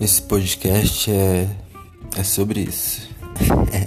Esse podcast é, é sobre isso.